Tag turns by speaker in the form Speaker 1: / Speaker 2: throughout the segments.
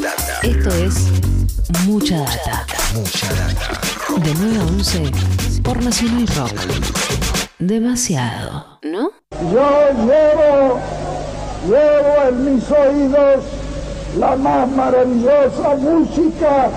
Speaker 1: data.
Speaker 2: Esto es Mucha Data.
Speaker 1: Mucha data.
Speaker 2: De 9 a 11 por Nacional Rock. Demasiado, ¿no?
Speaker 3: Yo llevo, llevo en mis oídos la más maravillosa música.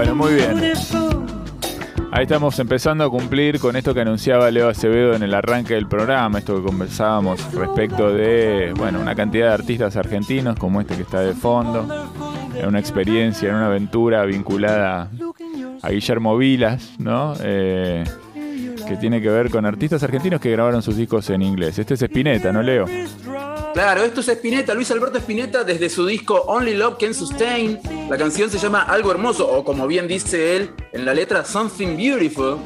Speaker 4: Bueno, muy bien. Ahí estamos empezando a cumplir con esto que anunciaba Leo Acevedo en el arranque del programa, esto que conversábamos respecto de, bueno, una cantidad de artistas argentinos como este que está de fondo, en una experiencia, en una aventura vinculada a Guillermo Vilas, ¿no? Eh, que tiene que ver con artistas argentinos que grabaron sus discos en inglés. Este es Spinetta, ¿no, Leo?
Speaker 5: Claro, esto es Spinetta, Luis Alberto Spinetta desde su disco Only Love Can Sustain. La canción se llama Algo Hermoso, o como bien dice él en la letra, Something Beautiful.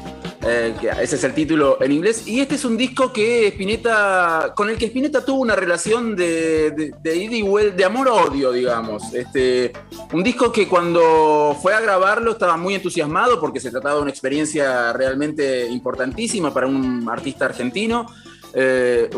Speaker 5: eh, ese es el título en inglés. Y este es un disco que Spinetta, con el que Spinetta tuvo una relación de, de, de de amor-odio, digamos. Este, un disco que cuando fue a grabarlo estaba muy entusiasmado porque se trataba de una experiencia realmente importantísima para un artista argentino. Eh,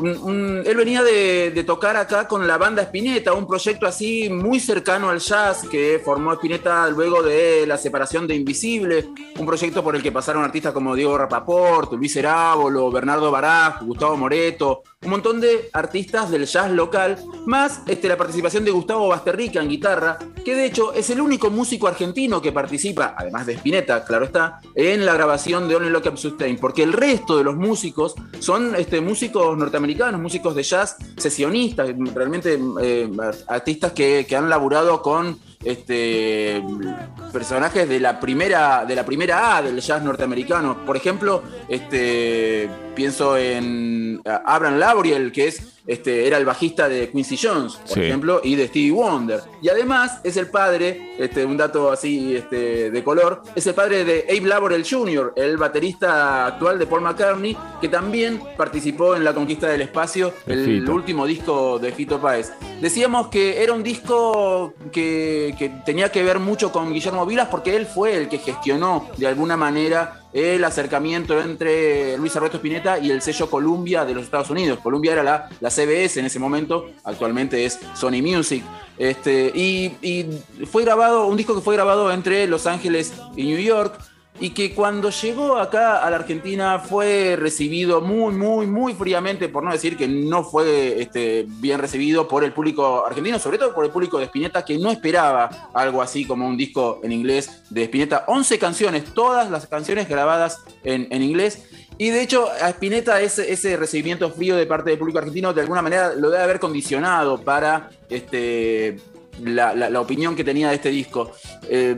Speaker 5: él venía de, de tocar acá con la banda Spinetta, un proyecto así muy cercano al jazz que formó Spinetta luego de la separación de Invisible, un proyecto por el que pasaron artistas como Diego Rapaport, Luis Herábolo, Bernardo Baraj, Gustavo Moreto, un montón de artistas del jazz local, más este, la participación de Gustavo Basterrica en guitarra, que de hecho es el único músico argentino que participa, además de Spinetta, claro está, en la grabación de Only Lock Up Sustain, porque el resto de los músicos son este, músicos norteamericanos, músicos de jazz sesionistas, realmente eh, artistas que, que han laburado con este, personajes de la primera de la primera A del jazz norteamericano. Por ejemplo, este, pienso en Abraham Lauriel, que es este, era el bajista de Quincy Jones, por
Speaker 4: Sí.
Speaker 5: ejemplo, y de Stevie Wonder. Y además es el padre, este, un dato así este, de color, es el padre de Abe Laborel Jr., el baterista actual de Paul McCartney, que también participó en La Conquista del Espacio, el último disco de Fito Páez. Decíamos que era un disco que, que tenía que ver mucho con Guillermo Vilas porque él fue el que gestionó de alguna manera el acercamiento entre Luis Alberto Spinetta y el sello Columbia de los Estados Unidos. Columbia era la, CBS en ese momento, actualmente es Sony Music. Este, y, y fue grabado, un disco que fue grabado entre Los Ángeles y New York y que cuando llegó acá a la Argentina fue recibido muy, muy, muy fríamente, por no decir que no fue este, bien recibido por el público argentino, sobre todo por el público de Spinetta, que no esperaba algo así como un disco en inglés de Spinetta. 11 canciones, todas las canciones grabadas en, en inglés. Y de hecho, a Spinetta ese, ese recibimiento frío de parte del público argentino de alguna manera lo debe haber condicionado para este, la, la- opinión que tenía de este disco. Eh,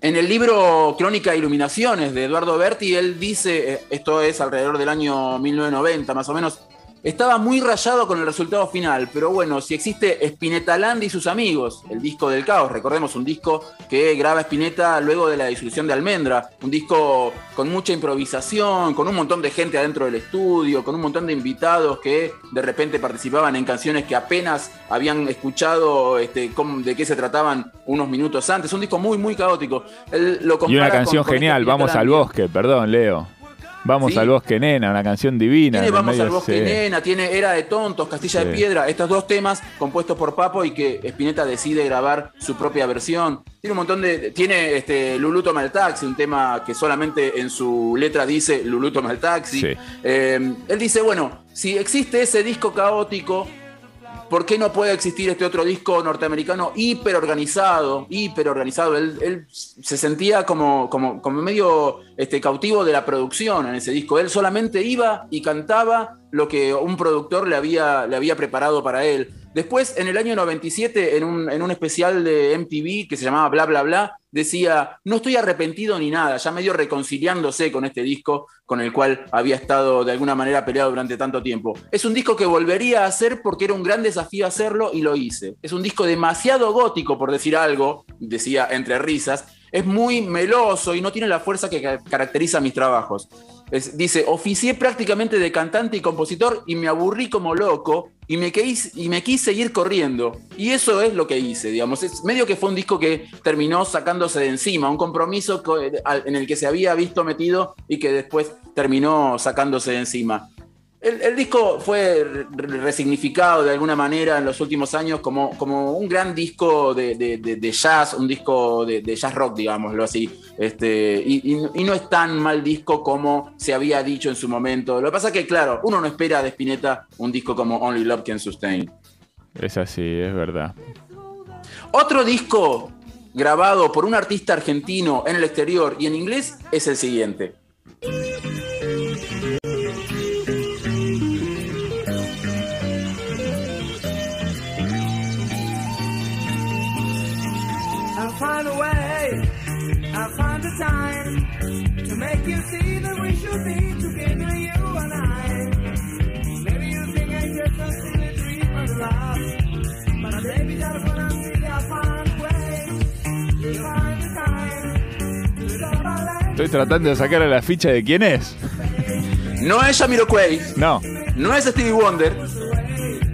Speaker 5: en el libro Crónica e Iluminaciones de Eduardo Berti, él dice, eh, esto es alrededor del año 1990 más o menos, estaba muy rayado con el resultado final, pero bueno, si existe Spinetta Land y sus amigos, el disco del caos, recordemos un disco que graba Spinetta luego de la disolución de Almendra, un disco con mucha improvisación, con un montón de gente adentro del estudio, con un montón de invitados que de repente participaban en canciones que apenas habían escuchado este, de qué se trataban unos minutos antes, un disco muy, muy caótico. Él lo
Speaker 4: Y una canción
Speaker 5: con- con
Speaker 4: genial,
Speaker 5: este
Speaker 4: Vamos al bosque, perdón, Leo. Vamos
Speaker 5: Sí.
Speaker 4: al bosque, nena, una canción divina.
Speaker 5: Tiene Vamos
Speaker 4: medio,
Speaker 5: al Bosque
Speaker 4: sí.
Speaker 5: Nena, tiene Era de Tontos, Castilla
Speaker 4: Sí.
Speaker 5: de Piedra, estos dos temas compuestos por Papo y que Spinetta decide grabar su propia versión. Tiene un montón de. Tiene este, Lulú toma el taxi, un tema que solamente en su letra dice Lulú toma el taxi. Eh, él dice: bueno, si existe ese disco caótico. ¿Por qué no puede existir este otro disco norteamericano hiperorganizado? Hiperorganizado. Él, él se sentía como, como, como medio este, cautivo de la producción en ese disco. Él solamente iba y cantaba lo que un productor le había, le había preparado para él. Después, en el año 97, en un, en un especial de MTV que se llamaba Bla Bla Bla, decía, no estoy arrepentido ni nada, ya medio reconciliándose con este disco con el cual había estado de alguna manera peleado durante tanto tiempo. Es un disco que volvería a hacer porque era un gran desafío hacerlo y lo hice. Es un disco demasiado gótico, por decir algo, decía entre risas, es muy meloso y no tiene la fuerza que ca- caracteriza mis trabajos. Es- dice, oficié prácticamente de cantante y compositor y me aburrí como loco y me, quis- y me quise ir corriendo. Y eso es lo que hice, digamos. Es medio que fue un disco que terminó sacándose de encima, un compromiso en el que se había visto metido y que después terminó sacándose de encima. El, el disco fue re- re- resignificado de alguna manera en los últimos años como, como un gran disco de, de- de- de jazz, un disco de, de jazz rock, digámoslo así. Este, y, y- y no es tan mal disco como se había dicho en su momento. Lo que pasa es que, claro, uno no espera de Spinetta un disco como Only Love Can Sustain.
Speaker 4: Es así, es verdad.
Speaker 5: Otro disco grabado por un artista argentino en el exterior y en inglés es el siguiente.
Speaker 4: Estoy tratando de sacar a la ficha de quién es.
Speaker 5: No es Jamiroquai,
Speaker 4: No,
Speaker 5: no es Stevie Wonder,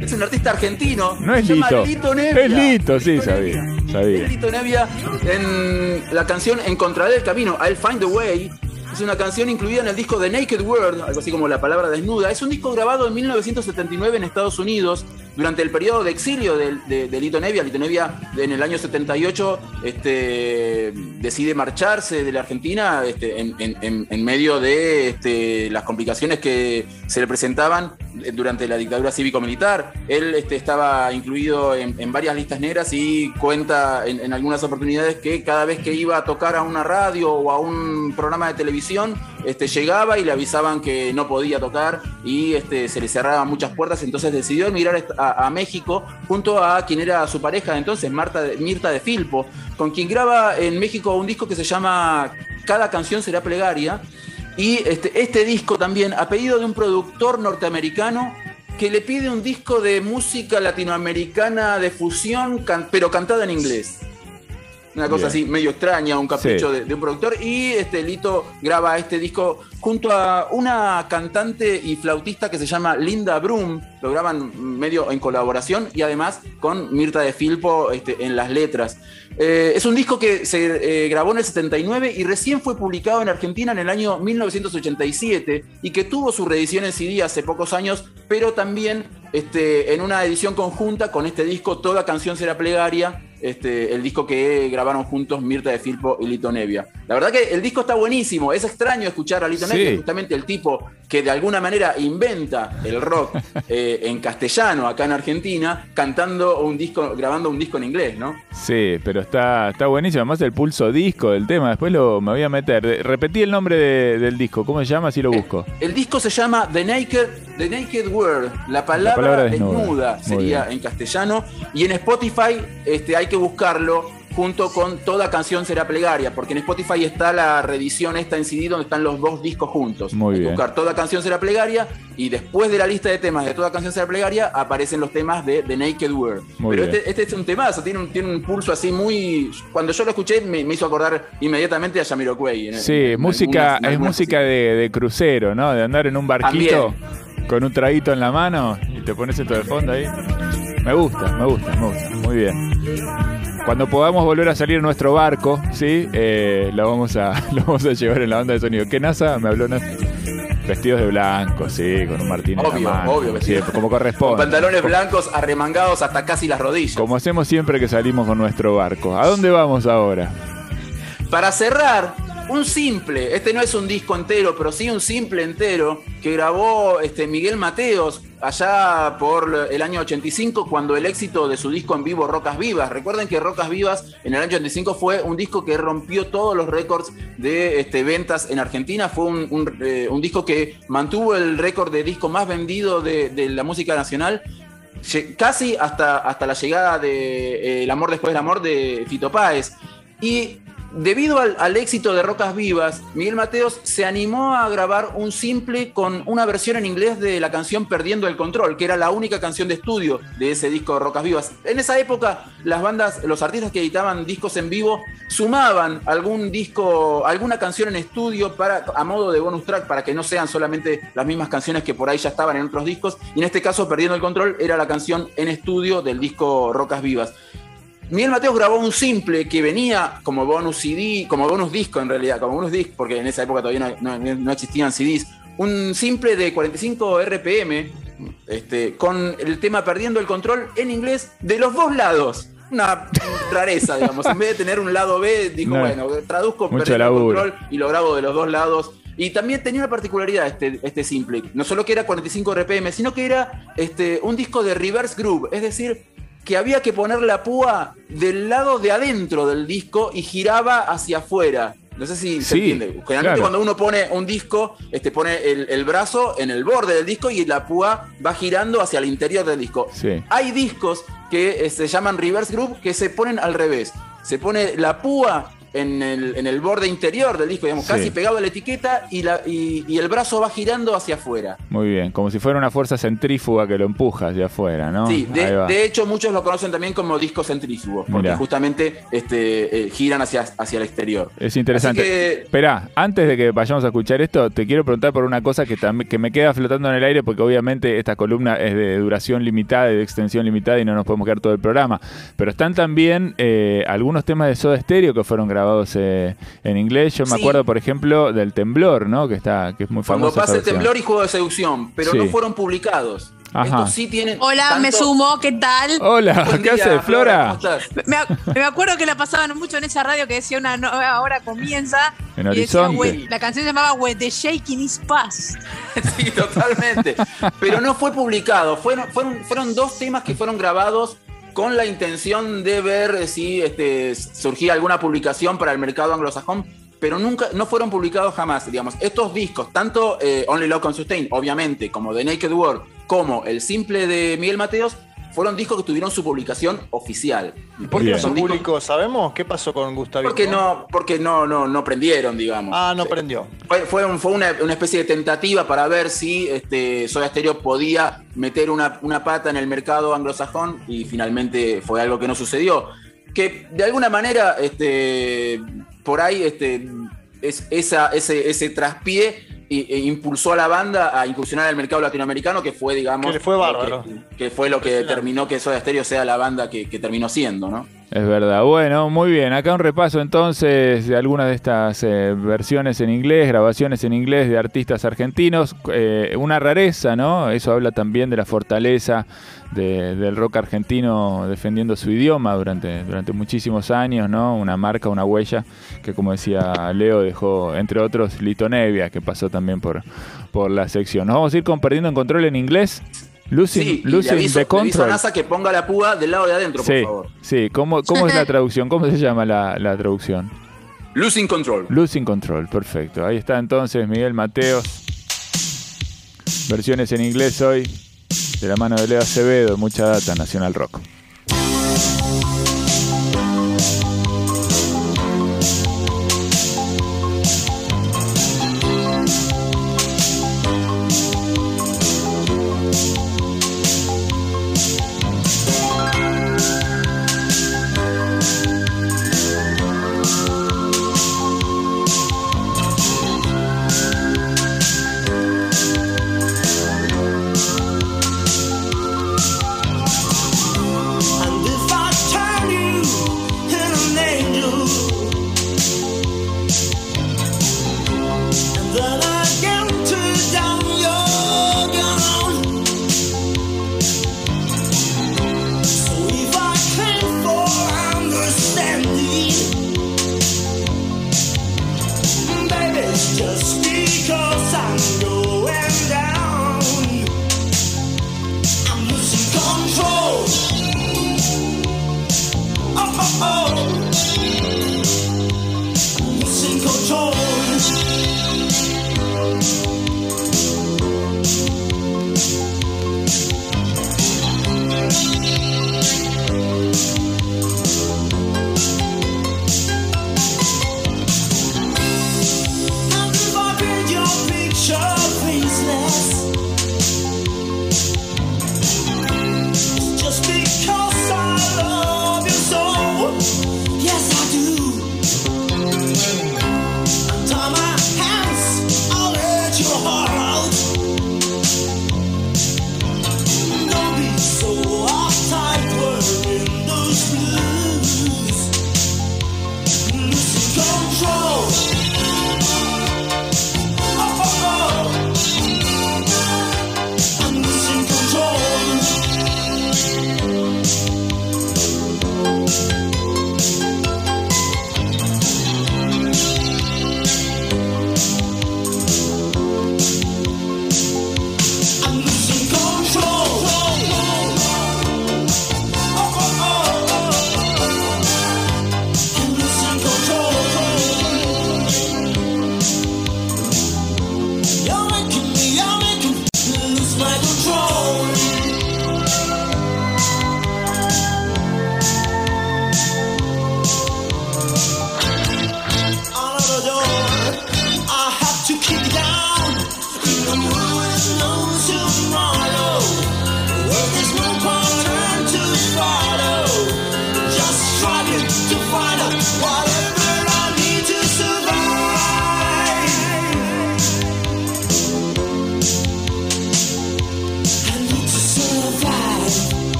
Speaker 5: es un artista argentino.
Speaker 4: no es
Speaker 5: se llama
Speaker 4: Lito.
Speaker 5: Lito Nevia.
Speaker 4: Es Lito, sí,
Speaker 5: Lito
Speaker 4: sabía.
Speaker 5: Nevia.
Speaker 4: Sabía.
Speaker 5: Es Lito Nevia en la canción Encontraré el camino, I'll Find a Way. Es una canción incluida en el disco The Naked World, algo así como la palabra desnuda. Es un disco grabado en 1979 en Estados Unidos, durante el periodo de exilio de, de- Lito Nevia. Lito Nevia en el año 78 este, decide marcharse de la Argentina este, en, en- medio de este, las complicaciones que se le presentaban durante la dictadura cívico-militar. Él este, estaba incluido en, varias listas negras y cuenta en, algunas oportunidades que cada vez que iba a tocar a una radio o a un programa de televisión, este, llegaba y le avisaban que no podía tocar y este, se le cerraban muchas puertas, entonces decidió emigrar a, México junto a quien era su pareja entonces, Marta Mirta de Filpo, con quien graba en México un disco que se llama Cada canción será plegaria. Y este, este disco también, a pedido de un productor norteamericano que le pide un disco de música latinoamericana de fusión, pero cantada en inglés. Una cosa
Speaker 4: Bien.
Speaker 5: así medio extraña, un capricho
Speaker 4: Sí.
Speaker 5: de, de un productor. Y este Lito graba este disco junto a una cantante y flautista que se llama Linda Brum. Lo graban medio en colaboración y además con Mirta de Filpo este, en las letras. Eh, es un disco que se eh, grabó en el 79 y recién fue publicado en Argentina en el año 1987 y que tuvo su reedición en CD hace pocos años, pero también este, en una edición conjunta con este disco Toda canción será plegaria, este, el disco que grabaron juntos Mirta de Filpo y Lito Nevia. La verdad que el disco está buenísimo, es extraño escuchar a Lito
Speaker 4: Sí.
Speaker 5: Nevia, justamente el tipo que de alguna manera inventa el rock eh, en castellano acá en Argentina, cantando un disco, grabando un disco en inglés, ¿no?
Speaker 4: Sí, pero está, está buenísimo. Además, el pulso disco del tema. Después lo, me voy a meter. Repetí el nombre de- del disco. ¿Cómo se llama? Así lo busco.
Speaker 5: El disco se llama The Naked, The Naked Word, la palabra,
Speaker 4: palabra
Speaker 5: desnuda, sería en castellano. Y en Spotify este, hay que buscarlo junto con Toda canción será plegaria, porque en Spotify está la reedición esta en CD donde están los dos discos juntos.
Speaker 4: Muy
Speaker 5: hay que
Speaker 4: bien.
Speaker 5: buscar Toda canción será plegaria y después de la lista de temas de Toda canción será plegaria aparecen los temas de The Naked Word.
Speaker 4: Muy
Speaker 5: Pero
Speaker 4: bien.
Speaker 5: este, este es un temazo, tiene un, tiene un pulso así muy... Cuando yo lo escuché me, me hizo acordar inmediatamente a Jamiroquai. en-
Speaker 4: Sí,
Speaker 5: en-
Speaker 4: música,
Speaker 5: algunas- en
Speaker 4: es música de, de crucero, ¿no? De andar en un barquito con un traguito en la mano y te pones esto de fondo ahí. Me gusta, me gusta, me gusta. Muy bien. Cuando podamos volver a salir en nuestro barco, ¿sí? Eh, lo, vamos a, lo vamos a llevar en la banda de sonido. ¿Qué NASA? Me habló NASA. Vestidos de blanco, sí, con un martín en
Speaker 5: Obvio,
Speaker 4: la mano.
Speaker 5: obvio,
Speaker 4: sí, como
Speaker 5: Con
Speaker 4: corresponde.
Speaker 5: pantalones blancos arremangados hasta casi las rodillas.
Speaker 4: Como hacemos siempre que salimos con nuestro barco. ¿A dónde vamos ahora?
Speaker 5: Para cerrar, un simple, este no es un disco entero, pero sí un simple entero, que grabó este, Miguel Mateos allá por el año 85, cuando el éxito de su disco en vivo Rocas Vivas. Recuerden que Rocas Vivas en el año 85 fue un disco que rompió todos los récords de este, ventas en Argentina. Fue un, eh, un disco que mantuvo el récord de disco más vendido de, la música nacional casi hasta, hasta la llegada de eh, El amor después del amor de Fito Páez. Y debido al, éxito de Rocas Vivas, Miguel Mateos se animó a grabar un simple con una versión en inglés de la canción Perdiendo el Control, que era la única canción de estudio de ese disco de Rocas Vivas. En esa época, las bandas, los artistas que editaban discos en vivo, sumaban algún disco, alguna canción en estudio para, a modo de bonus track, para que no sean solamente las mismas canciones que por ahí ya estaban en otros discos. Y en este caso, Perdiendo el Control era la canción en estudio del disco Rocas Vivas. Miguel Mateos grabó un simple que venía como bonus CD, como bonus disco en realidad, como bonus disc, porque en esa época todavía no, no- no existían CDs. Un simple de 45 RPM, este, con el tema Perdiendo el Control en inglés de los dos lados. Una rareza, digamos. En vez de tener un lado B, dijo,
Speaker 4: No.
Speaker 5: bueno, traduzco Perdiendo el. Control y lo grabo de los dos lados. Y también tenía una particularidad este, este simple. No solo que era 45 RPM, sino que era este, un disco de reverse groove. Es decir, que había que poner la púa del lado de adentro del disco y giraba hacia afuera. No sé si se entiende. Generalmente
Speaker 4: claro.
Speaker 5: cuando uno pone un disco, este, pone el, el brazo en el borde del disco y la púa va girando hacia el interior del disco.
Speaker 4: Sí.
Speaker 5: Hay discos que eh, se llaman reverse groove que se ponen al revés. Se pone la púa en el, en el borde interior del disco, digamos,
Speaker 4: Sí.
Speaker 5: casi pegado a la etiqueta y, la, y, y el brazo va girando hacia afuera.
Speaker 4: Muy bien, como si fuera una fuerza centrífuga que lo empuja hacia afuera, ¿no?
Speaker 5: Sí, de, hecho muchos lo conocen también como discos centrífugos, porque
Speaker 4: Mirá.
Speaker 5: justamente este, eh, giran hacia, hacia el exterior.
Speaker 4: Es interesante.
Speaker 5: Que-
Speaker 4: Esperá, antes de que vayamos a escuchar esto, te quiero preguntar por una cosa que, que me queda flotando en el aire, porque obviamente esta columna es de duración limitada y de extensión limitada y no nos podemos quedar todo el programa. Pero están también eh, algunos temas de Soda Stereo que fueron grabados eh, en inglés. Yo me
Speaker 5: Sí.
Speaker 4: acuerdo, por ejemplo, del Temblor, ¿no? Que está, que es muy
Speaker 5: Cuando
Speaker 4: famoso.
Speaker 5: pasa el temblor y juego de seducción, pero
Speaker 4: Sí.
Speaker 5: no fueron publicados.
Speaker 4: Ajá.
Speaker 5: Estos sí tienen.
Speaker 6: Hola,
Speaker 5: tanto-
Speaker 6: me sumo, ¿qué tal?
Speaker 4: Hola,
Speaker 5: Buen
Speaker 4: ¿qué haces, Flora?
Speaker 6: Me, ac- me acuerdo que la pasaban mucho en esa radio que decía una nueva hora comienza.
Speaker 4: En
Speaker 6: y decía, la canción se llamaba When the Shaking is Past.
Speaker 5: Sí, totalmente. Pero no fue publicado. Fueron, fueron, fueron dos temas que fueron grabados con la intención de ver si este, surgía alguna publicación para el mercado anglosajón, pero nunca, no fueron publicados jamás. Digamos, estos discos, tanto eh, Only Love Can Sustain, obviamente, como The Naked World, como el simple de Miguel Mateos, fueron discos que tuvieron su publicación oficial.
Speaker 7: ¿Por qué no
Speaker 5: Son
Speaker 7: se
Speaker 5: discos-?
Speaker 7: ¿Sabemos qué pasó con Gustavito?
Speaker 5: Porque no, porque no, no, no prendieron, digamos.
Speaker 7: Ah, no prendió.
Speaker 5: Fue, fue, un- fue una, una especie de tentativa para ver si este, Soda Stereo podía meter una, una pata en el mercado anglosajón y finalmente fue algo que no sucedió. Que de alguna manera, este, por ahí, este, es, esa, ese, ese traspié impulsó a la banda a incursionar en el mercado latinoamericano, que fue, digamos,
Speaker 7: Que fue
Speaker 5: lo
Speaker 7: bárbaro.
Speaker 5: Que, que fue lo que determinó que Soda Stereo sea la banda que, que terminó siendo, ¿no?
Speaker 4: Es verdad. Bueno, muy bien. Acá un repaso entonces de algunas de estas eh, versiones en inglés, grabaciones en inglés de artistas argentinos. Eh, una rareza, ¿no? Eso habla también de la fortaleza de- del rock argentino defendiendo su idioma durante, durante muchísimos años, ¿no? Una marca, una huella que, como decía Leo, dejó, entre otros, Lito Nevia, que pasó también por, por la sección. Nos vamos a ir con Perdiendo en Control en inglés. Losing,
Speaker 5: Sí, y le
Speaker 4: losing
Speaker 5: aviso,
Speaker 4: the
Speaker 5: le aviso a
Speaker 4: control.
Speaker 5: NASA que ponga la púa del lado de adentro, por
Speaker 4: Sí,
Speaker 5: favor.
Speaker 4: sí. ¿Cómo, cómo es la traducción? ¿Cómo se llama la, la traducción?
Speaker 5: Losing Control.
Speaker 4: Losing Control, perfecto. Ahí está entonces Miguel Mateos. Versiones en inglés hoy, de la mano de Leo Acevedo, mucha data, Nacional Rock.